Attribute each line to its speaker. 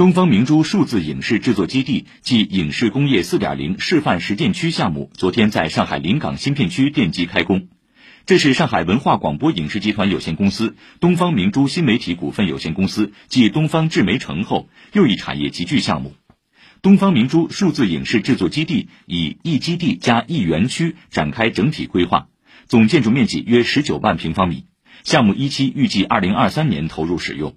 Speaker 1: 东方明珠数字影视制作基地暨影视工业四点零示范实践区项目昨天在上海临港新片区奠基开工。这是上海文化广播影视集团有限公司、东方明珠新媒体股份有限公司继东方智媒城后又一产业集聚项目。东方明珠数字影视制作基地以一基地加一园区展开整体规划，总建筑面积约十九万平方米。项目一期预计二零二三年投入使用。